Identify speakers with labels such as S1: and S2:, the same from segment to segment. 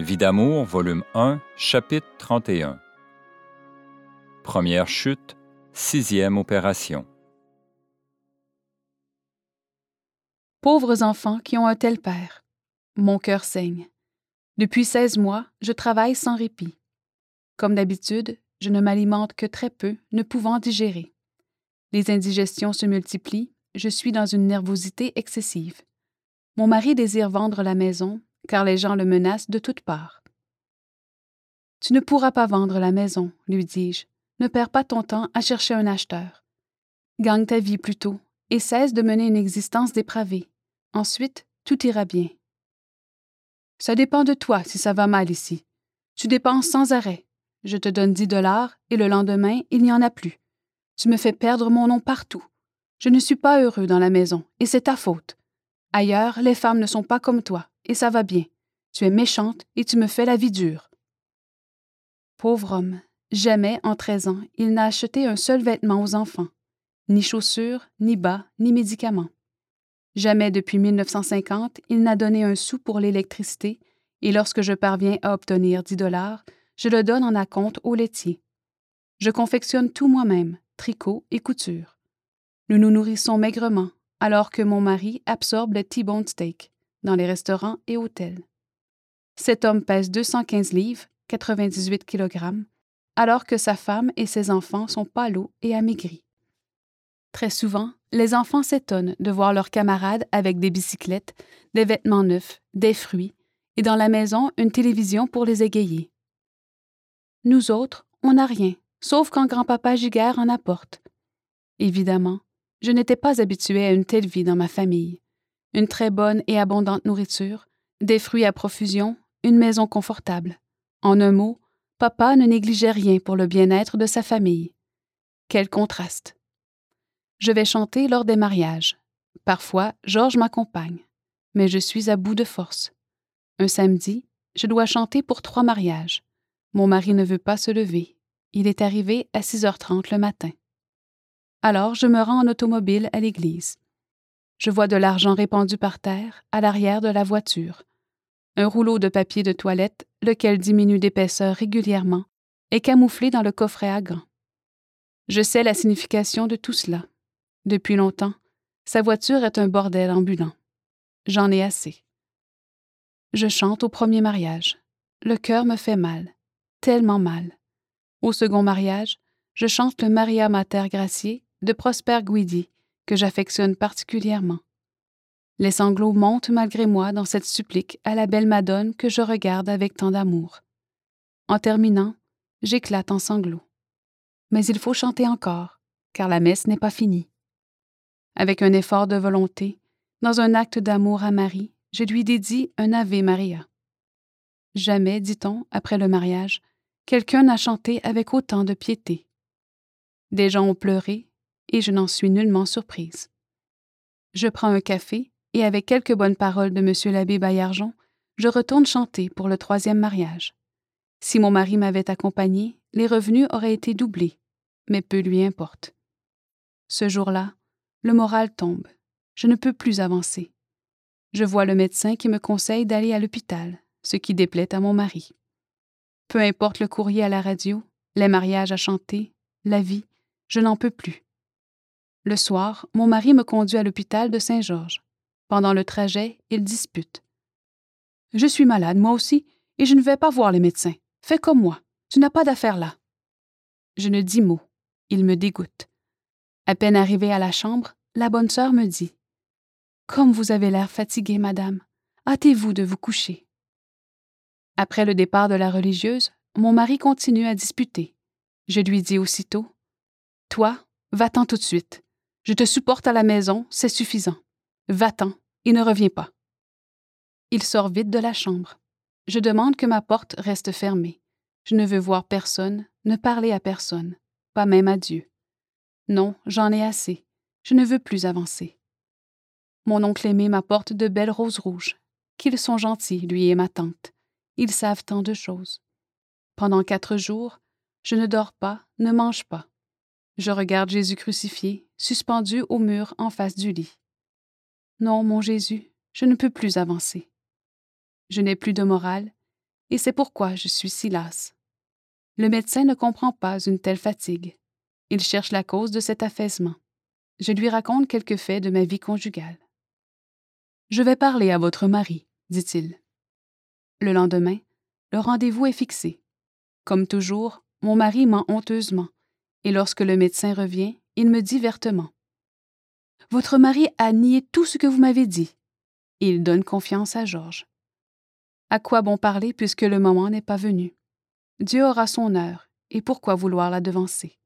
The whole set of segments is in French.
S1: Vie d'amour, volume 1, chapitre 31. Première chute, sixième opération.
S2: Pauvres enfants qui ont un tel père. Mon cœur saigne. Depuis 16 mois, je travaille sans répit. Comme d'habitude, je ne m'alimente que très peu, ne pouvant digérer. Les indigestions se multiplient, je suis dans une nervosité excessive. Mon mari désire vendre la maison, car les gens le menacent de toutes parts. Tu ne pourras pas vendre la maison, lui dis-je. Ne perds pas ton temps à chercher un acheteur. Gagne ta vie plutôt, et cesse de mener une existence dépravée. Ensuite, tout ira bien. Ça dépend de toi si ça va mal ici. Tu dépenses sans arrêt. Je te donne dix dollars et le lendemain, il n'y en a plus. Tu me fais perdre mon nom partout. Je ne suis pas heureux dans la maison, et c'est ta faute. Ailleurs, les femmes ne sont pas comme toi, et ça va bien. Tu es méchante et tu me fais la vie dure. Pauvre homme, jamais en treize ans il n'a acheté un seul vêtement aux enfants, ni chaussures, ni bas, ni médicaments. Jamais depuis 1950 il n'a donné un sou pour l'électricité, et lorsque je parviens à obtenir dix dollars, je le donne en acompte au laitier. Je confectionne tout moi-même, tricot et couture. Nous nous nourrissons maigrement, alors que mon mari absorbe le T-bone steak dans les restaurants et hôtels. Cet homme pèse 215 livres, 98 kg, alors que sa femme et ses enfants sont pâlots et amaigris. Très souvent, les enfants s'étonnent de voir leurs camarades avec des bicyclettes, des vêtements neufs, des fruits, et dans la maison une télévision pour les égayer. Nous autres, on n'a rien, sauf quand grand-papa Giguère en apporte. Évidemment, je n'étais pas habituée à une telle vie dans ma famille. Une très bonne et abondante nourriture, des fruits à profusion, une maison confortable. En un mot, papa ne négligeait rien pour le bien-être de sa famille. Quel contraste. Je vais chanter lors des mariages. Parfois, Georges m'accompagne, mais je suis à bout de force. Un samedi, je dois chanter pour trois mariages. Mon mari ne veut pas se lever. Il est arrivé à 6h30 le matin. Alors je me rends en automobile à l'église. Je vois de l'argent répandu par terre, à l'arrière de la voiture. Un rouleau de papier de toilette, lequel diminue d'épaisseur régulièrement, est camouflé dans le coffret à gants. Je sais la signification de tout cela. Depuis longtemps, sa voiture est un bordel ambulant. J'en ai assez. Je chante au premier mariage. Le cœur me fait mal, tellement mal. Au second mariage, je chante le Maria Mater Gracier de Prosper Guidi, que j'affectionne particulièrement. Les sanglots montent malgré moi dans cette supplique à la belle Madone que je regarde avec tant d'amour. En terminant, j'éclate en sanglots. Mais il faut chanter encore, car la messe n'est pas finie. Avec un effort de volonté, dans un acte d'amour à Marie, je lui dédie un Ave Maria. Jamais, dit-on, après le mariage, quelqu'un n'a chanté avec autant de piété. Des gens ont pleuré, et je n'en suis nullement surprise. Je prends un café, et avec quelques bonnes paroles de M. l'abbé Baillargeon, je retourne chanter pour le troisième mariage. Si mon mari m'avait accompagné, les revenus auraient été doublés, mais peu lui importe. Ce jour-là, le moral tombe. Je ne peux plus avancer. Je vois le médecin qui me conseille d'aller à l'hôpital, ce qui déplaît à mon mari. Peu importe le courrier à la radio, les mariages à chanter, la vie, je n'en peux plus. Le soir, mon mari me conduit à l'hôpital de Saint-Georges. Pendant le trajet, il dispute. Je suis malade, moi aussi, et je ne vais pas voir les médecins. Fais comme moi. Tu n'as pas d'affaire là. Je ne dis mot. Il me dégoûte. À peine arrivée à la chambre, la bonne sœur me dit Comme vous avez l'air fatiguée, madame, hâtez-vous de vous coucher. Après le départ de la religieuse, mon mari continue à disputer. Je lui dis aussitôt Toi, va-t'en tout de suite. Je te supporte à la maison, c'est suffisant. Va-t'en et ne reviens pas. Il sort vite de la chambre. Je demande que ma porte reste fermée. Je ne veux voir personne, ne parler à personne, pas même à Dieu. Non, j'en ai assez. Je ne veux plus avancer. Mon oncle aimé m'apporte de belles roses rouges. Qu'ils sont gentils, lui et ma tante. Ils savent tant de choses. Pendant quatre jours, je ne dors pas, ne mange pas. Je regarde Jésus crucifié, suspendu au mur en face du lit. Non, mon Jésus, je ne peux plus avancer. Je n'ai plus de morale, et c'est pourquoi je suis si lasse. Le médecin ne comprend pas une telle fatigue. Il cherche la cause de cet affaissement. Je lui raconte quelques faits de ma vie conjugale. Je vais parler à votre mari, dit-il. Le lendemain, le rendez-vous est fixé. Comme toujours, mon mari ment honteusement, et lorsque le médecin revient, il me dit vertement Votre mari a nié tout ce que vous m'avez dit. il donne confiance à Georges. À quoi bon parler puisque le moment n'est pas venu? Dieu aura son heure, et pourquoi vouloir la devancer?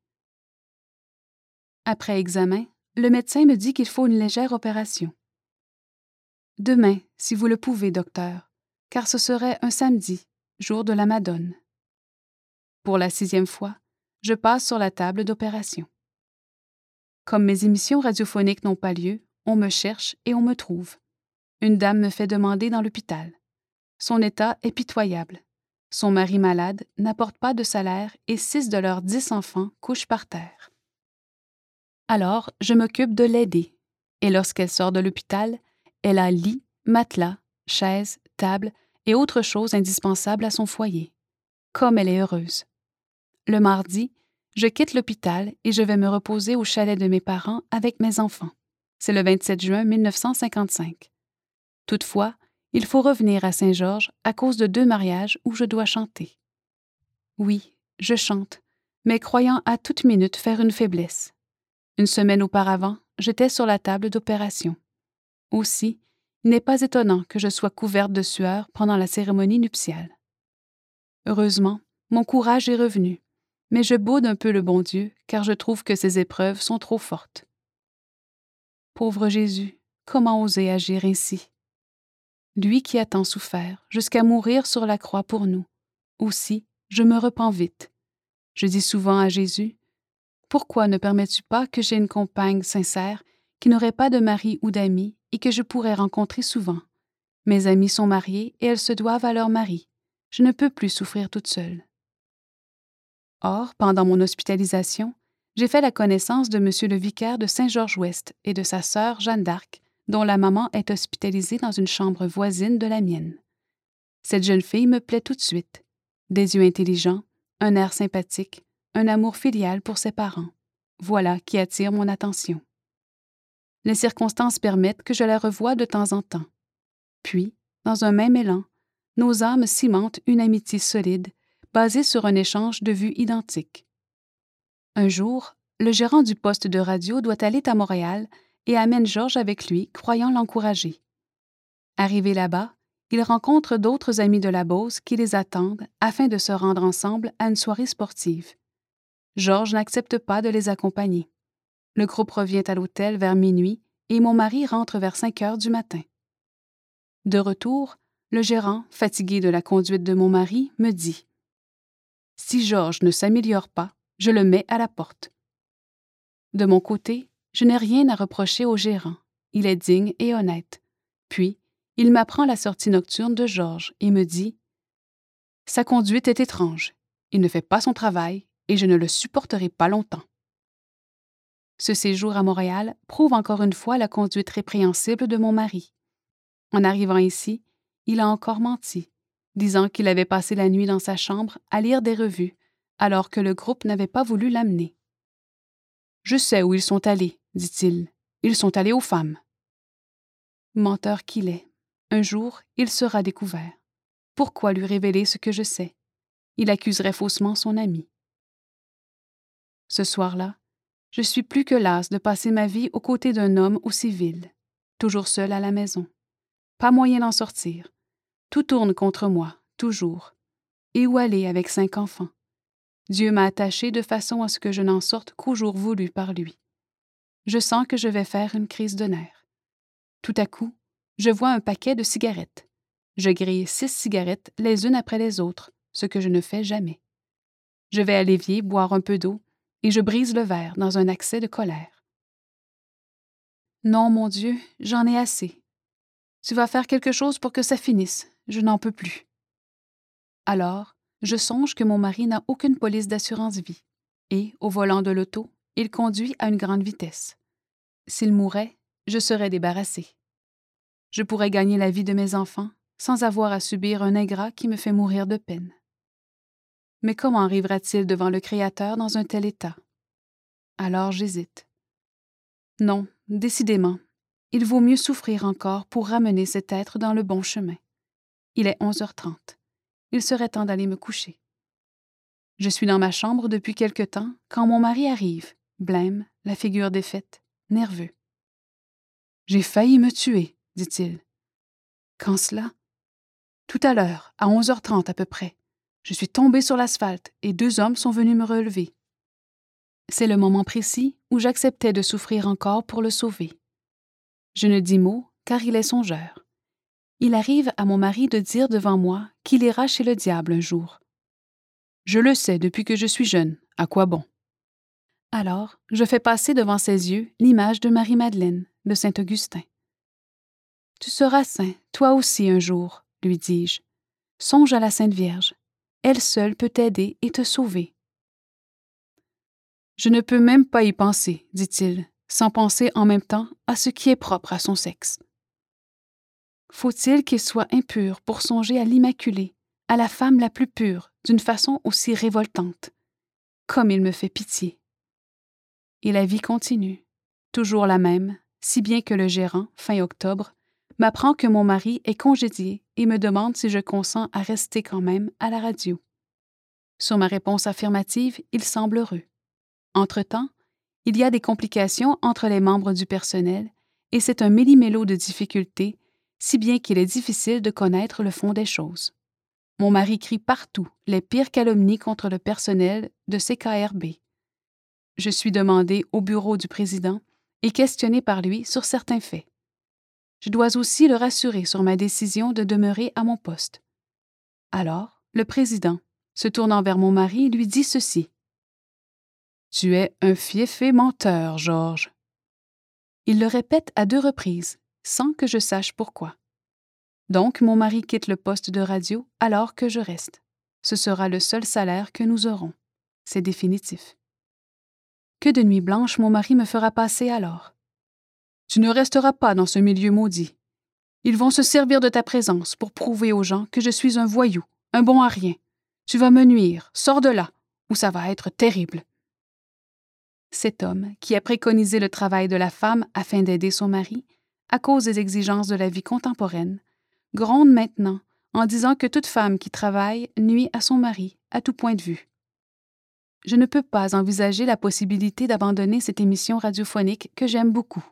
S2: Après examen, le médecin me dit qu'il faut une légère opération. Demain, si vous le pouvez, docteur, car ce serait un samedi, jour de la Madone. Pour la sixième fois, je passe sur la table d'opération. Comme mes émissions radiophoniques n'ont pas lieu, on me cherche et on me trouve. Une dame me fait demander dans l'hôpital. Son état est pitoyable. Son mari malade n'apporte pas de salaire et six de leurs dix enfants couchent par terre. Alors, je m'occupe de l'aider, et lorsqu'elle sort de l'hôpital, elle a lit, matelas, chaise, table et autres choses indispensables à son foyer. Comme elle est heureuse. Le mardi, je quitte l'hôpital et je vais me reposer au chalet de mes parents avec mes enfants. C'est le 27 juin 1955. Toutefois, il faut revenir à Saint-Georges à cause de deux mariages où je dois chanter. Oui, je chante, mais croyant à toute minute faire une faiblesse. Une semaine auparavant, j'étais sur la table d'opération. Aussi, il n'est pas étonnant que je sois couverte de sueur pendant la cérémonie nuptiale. Heureusement, mon courage est revenu, mais je baude un peu le bon Dieu car je trouve que ces épreuves sont trop fortes. Pauvre Jésus, comment oser agir ainsi? Lui qui a tant souffert, jusqu'à mourir sur la croix pour nous. Aussi, je me repens vite. Je dis souvent à Jésus, Pourquoi ne permets-tu pas que j'aie une compagne sincère qui n'aurait pas de mari ou d'amis et que je pourrais rencontrer souvent? Mes amies sont mariées et elles se doivent à leur mari. Je ne peux plus souffrir toute seule. Or, pendant mon hospitalisation, j'ai fait la connaissance de M. le vicaire de Saint-Georges-Ouest et de sa sœur Jeanne d'Arc, dont la maman est hospitalisée dans une chambre voisine de la mienne. Cette jeune fille me plaît tout de suite. Des yeux intelligents, un air sympathique, un amour filial pour ses parents. Voilà qui attire mon attention les circonstances permettent que je la revoie de temps en temps. Puis, dans un même élan, nos âmes cimentent une amitié solide, basée sur un échange de vues identiques. Un jour, le gérant du poste de radio doit aller à Montréal et amène Georges avec lui, croyant l'encourager. Arrivé là-bas, il rencontre d'autres amis de la Beauce qui les attendent afin de se rendre ensemble à une soirée sportive. Georges n'accepte pas de les accompagner. Le groupe revient à l'hôtel vers minuit et mon mari rentre vers 5 heures du matin. De retour, le gérant, fatigué de la conduite de mon mari, me dit Si Georges ne s'améliore pas, je le mets à la porte. De mon côté, je n'ai rien à reprocher au gérant. Il est digne et honnête. Puis, il m'apprend la sortie nocturne de Georges et me dit Sa conduite est étrange. Il ne fait pas son travail et je ne le supporterai pas longtemps. Ce séjour à Montréal prouve encore une fois la conduite répréhensible de mon mari. En arrivant ici, il a encore menti, disant qu'il avait passé la nuit dans sa chambre à lire des revues, alors que le groupe n'avait pas voulu l'amener. Je sais où ils sont allés, dit-il. Ils sont allés aux femmes. Menteur qu'il est, un jour, il sera découvert. Pourquoi lui révéler ce que je sais? Il accuserait faussement son ami. Ce soir-là, je suis plus que lasse de passer ma vie aux côtés d'un homme aussi vil, toujours seul à la maison. Pas moyen d'en sortir. Tout tourne contre moi, toujours. Et où aller avec cinq enfants? Dieu m'a attaché de façon à ce que je n'en sorte qu'au jour voulu par lui. Je sens que je vais faire une crise de nerfs. Tout à coup, je vois un paquet de cigarettes. Je grille six cigarettes les unes après les autres, ce que je ne fais jamais. Je vais à l'évier boire un peu d'eau et je brise le verre dans un accès de colère. Non, mon Dieu, j'en ai assez. Tu vas faire quelque chose pour que ça finisse. Je n'en peux plus. Alors, je songe que mon mari n'a aucune police d'assurance vie, et, au volant de l'auto, il conduit à une grande vitesse. S'il mourait, je serais débarrassé. Je pourrais gagner la vie de mes enfants, sans avoir à subir un ingrat qui me fait mourir de peine. Mais comment arrivera-t-il devant le Créateur dans un tel état? Alors j'hésite. Non, décidément, il vaut mieux souffrir encore pour ramener cet être dans le bon chemin. Il est 11h30. Il serait temps d'aller me coucher. Je suis dans ma chambre depuis quelque temps quand mon mari arrive, blême, la figure défaite, nerveux. J'ai failli me tuer, dit-il. Quand cela? Tout à l'heure, à 11h30 à peu près. Je suis tombé sur l'asphalte et deux hommes sont venus me relever. C'est le moment précis où j'acceptais de souffrir encore pour le sauver. Je ne dis mot car il est songeur. Il arrive à mon mari de dire devant moi qu'il ira chez le diable un jour. Je le sais depuis que je suis jeune, à quoi bon? Alors, je fais passer devant ses yeux l'image de Marie-Madeleine, de Saint-Augustin. Tu seras saint, toi aussi, un jour, lui dis-je. Songe à la Sainte Vierge. Elle seule peut t'aider et te sauver. Je ne peux même pas y penser, dit-il, sans penser en même temps à ce qui est propre à son sexe. Faut-il qu'il soit impur pour songer à l'Immaculée, à la femme la plus pure, d'une façon aussi révoltante? Comme il me fait pitié. Et la vie continue, toujours la même, si bien que le gérant, fin octobre, m'apprend que mon mari est congédié et me demande si je consens à rester quand même à la radio. Sur ma réponse affirmative, il semble heureux. Entre-temps, il y a des complications entre les membres du personnel et c'est un méli-mélo de difficultés, si bien qu'il est difficile de connaître le fond des choses. Mon mari crie partout les pires calomnies contre le personnel de CKRB. Je suis demandé au bureau du président et questionné par lui sur certains faits. Je dois aussi le rassurer sur ma décision de demeurer à mon poste. Alors, le président, se tournant vers mon mari, lui dit ceci. Tu es un fiefé menteur, Georges. Il le répète à deux reprises, sans que je sache pourquoi. Donc mon mari quitte le poste de radio alors que je reste. Ce sera le seul salaire que nous aurons. C'est définitif. Que de nuits blanches mon mari me fera passer alors. Tu ne resteras pas dans ce milieu maudit. Ils vont se servir de ta présence pour prouver aux gens que je suis un voyou, un bon à rien. Tu vas me nuire, sors de là, ou ça va être terrible. Cet homme, qui a préconisé le travail de la femme afin d'aider son mari, à cause des exigences de la vie contemporaine, gronde maintenant en disant que toute femme qui travaille nuit à son mari, à tout point de vue. Je ne peux pas envisager la possibilité d'abandonner cette émission radiophonique que j'aime beaucoup.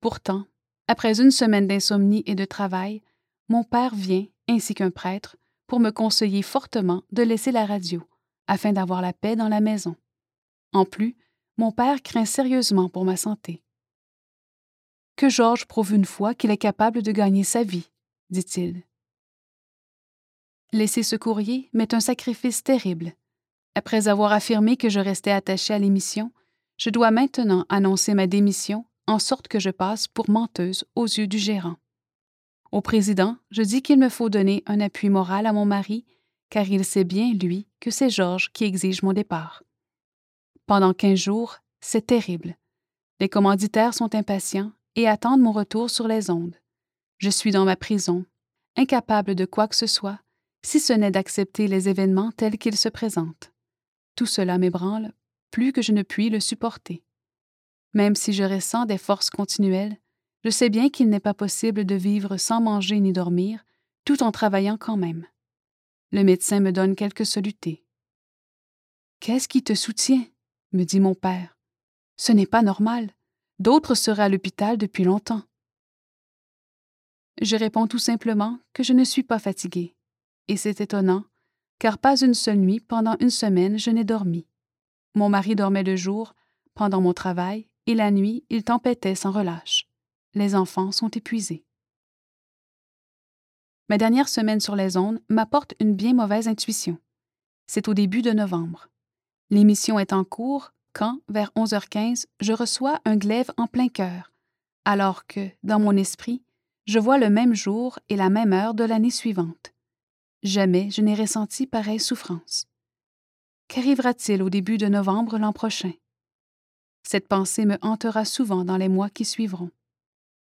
S2: Pourtant, après une semaine d'insomnie et de travail, mon père vient, ainsi qu'un prêtre, pour me conseiller fortement de laisser la radio, afin d'avoir la paix dans la maison. En plus, mon père craint sérieusement pour ma santé. Que Georges prouve une fois qu'il est capable de gagner sa vie, dit-il. Laisser ce courrier m'est un sacrifice terrible. Après avoir affirmé que je restais attaché à l'émission, je dois maintenant annoncer ma démission en sorte que je passe pour menteuse aux yeux du gérant. Au président, je dis qu'il me faut donner un appui moral à mon mari, car il sait bien, lui, que c'est Georges qui exige mon départ. Pendant quinze jours, c'est terrible. Les commanditaires sont impatients et attendent mon retour sur les ondes. Je suis dans ma prison, incapable de quoi que ce soit, si ce n'est d'accepter les événements tels qu'ils se présentent. Tout cela m'ébranle plus que je ne puis le supporter. Même si je ressens des forces continuelles, je sais bien qu'il n'est pas possible de vivre sans manger ni dormir, tout en travaillant quand même. Le médecin me donne quelques solutés. Qu'est-ce qui te soutient? Me dit mon père. Ce n'est pas normal. D'autres seraient à l'hôpital depuis longtemps. Je réponds tout simplement que je ne suis pas fatiguée. Et c'est étonnant, car pas une seule nuit pendant une semaine je n'ai dormi. Mon mari dormait le jour, pendant mon travail, et la nuit il tempêtait sans relâche. Les enfants sont épuisés. Ma dernière semaine sur les ondes m'apporte une bien mauvaise intuition. C'est au début de novembre. L'émission est en cours quand, vers 11h15, je reçois un glaive en plein cœur, alors que, dans mon esprit, je vois le même jour et la même heure de l'année suivante. Jamais je n'ai ressenti pareille souffrance. Qu'arrivera-t-il au début de novembre l'an prochain? Cette pensée me hantera souvent dans les mois qui suivront.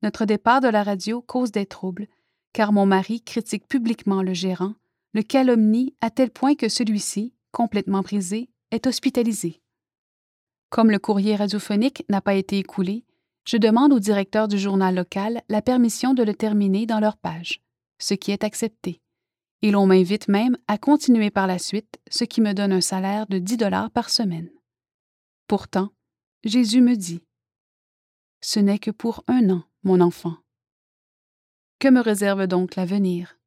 S2: Notre départ de la radio cause des troubles, car mon mari critique publiquement le gérant, le calomnie à tel point que celui-ci, complètement brisé, est hospitalisé. Comme le courrier radiophonique n'a pas été écoulé, je demande au directeur du journal local la permission de le terminer dans leur page, ce qui est accepté. Et l'on m'invite même à continuer par la suite, ce qui me donne un salaire de 10 dollars par semaine. Pourtant, Jésus me dit Ce n'est que pour un an, mon enfant. Que me réserve donc l'avenir?